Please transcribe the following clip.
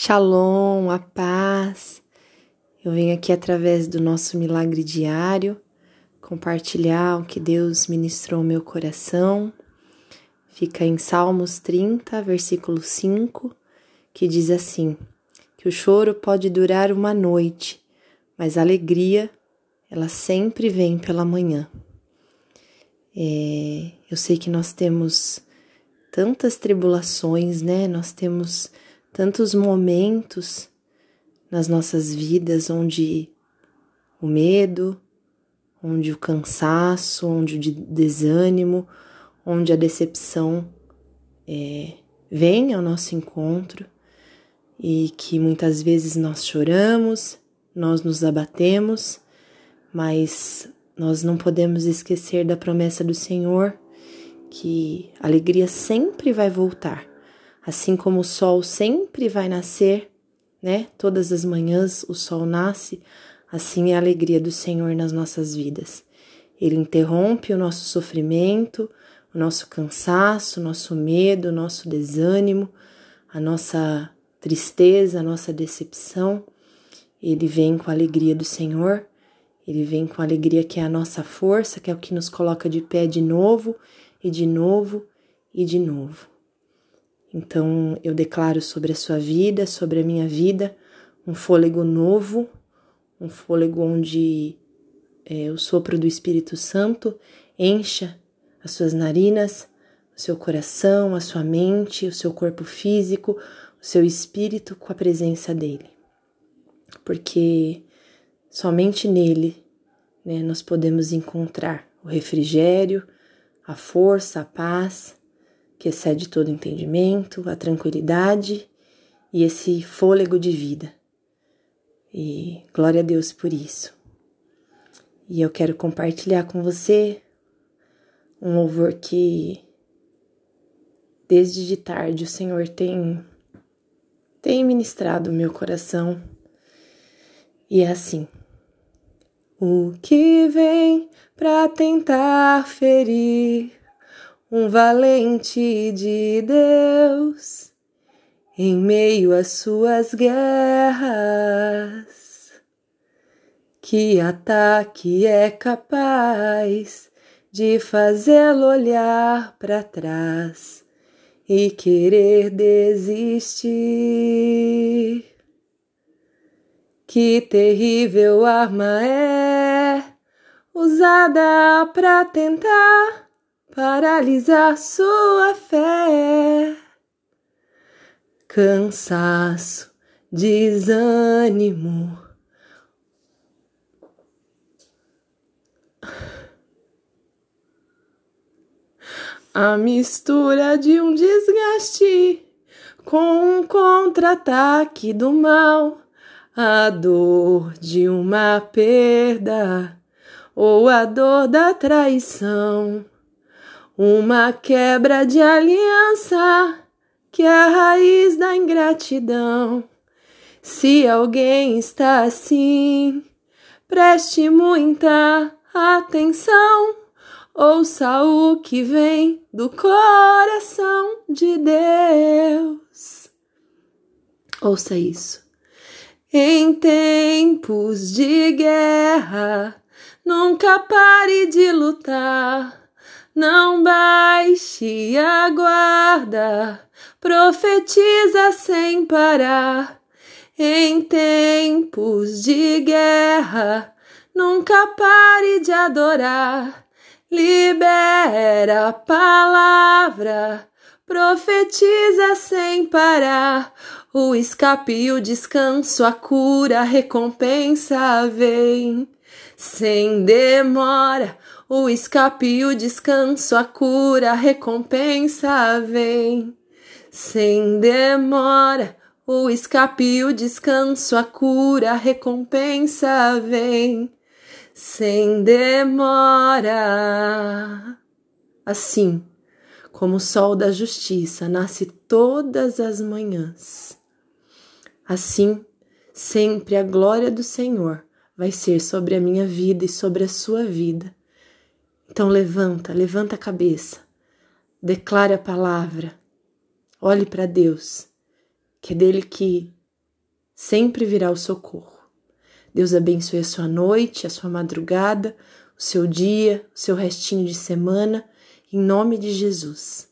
Shalom, a paz. Eu venho aqui através do nosso milagre diário compartilhar o que Deus ministrou ao meu coração. Fica em Salmos 30, versículo 5, que diz assim: que o choro pode durar uma noite, mas a alegria, ela sempre vem pela manhã. É, eu sei que nós temos tantas tribulações, né? Nós temos tantos momentos nas nossas vidas onde o medo, onde o cansaço, onde o desânimo, onde a decepção é, vem ao nosso encontro e que muitas vezes nós choramos, nós nos abatemos, mas nós não podemos esquecer da promessa do Senhor que a alegria sempre vai voltar. Assim como o sol sempre vai nascer, né? Todas as manhãs o sol nasce, assim é a alegria do Senhor nas nossas vidas. Ele interrompe o nosso sofrimento, o nosso cansaço, o nosso medo, o nosso desânimo, a nossa tristeza, a nossa decepção. Ele vem com a alegria do Senhor, ele vem com a alegria que é a nossa força, que é o que nos coloca de pé de novo e de novo e de novo. Então eu declaro sobre a sua vida, sobre a minha vida, um fôlego novo, um fôlego onde é, o sopro do Espírito Santo encha as suas narinas, o seu coração, a sua mente, o seu corpo físico, o seu espírito com a presença dele. Porque somente nele né, nós podemos encontrar o refrigério, a força, a paz que excede todo entendimento, a tranquilidade e esse fôlego de vida. E glória a Deus por isso. E eu quero compartilhar com você um louvor que desde de tarde o Senhor tem tem ministrado meu coração. E é assim: O que vem para tentar ferir um valente de Deus em meio às suas guerras. Que ataque é capaz de fazê-lo olhar para trás e querer desistir? Que terrível arma é usada para tentar paralisar sua fé. Cansaço, desânimo. A mistura de um desgaste com um contra-ataque do mal, a dor de uma perda ou a dor da traição uma quebra de aliança que é a raiz da ingratidão. Se alguém está assim, preste muita atenção. Ouça o que vem do coração de Deus. Ouça isso. Em tempos de guerra, nunca pare de lutar não baixe a guarda, profetiza sem parar. Em tempos de guerra, nunca pare de adorar. Libera a palavra, profetiza sem parar. O escape e o descanso, a cura, a recompensa vem. Sem demora, o escape o descanso, a cura, a recompensa vem. Sem demora, o escape o descanso, a cura, a recompensa vem. Sem demora. Assim, como o sol da justiça nasce todas as manhãs. Assim, sempre a glória do Senhor vai ser sobre a minha vida e sobre a sua vida então levanta, levanta a cabeça, declare a palavra, olhe para Deus, que é dele que sempre virá o socorro. Deus abençoe a sua noite, a sua madrugada, o seu dia, o seu restinho de semana, em nome de Jesus.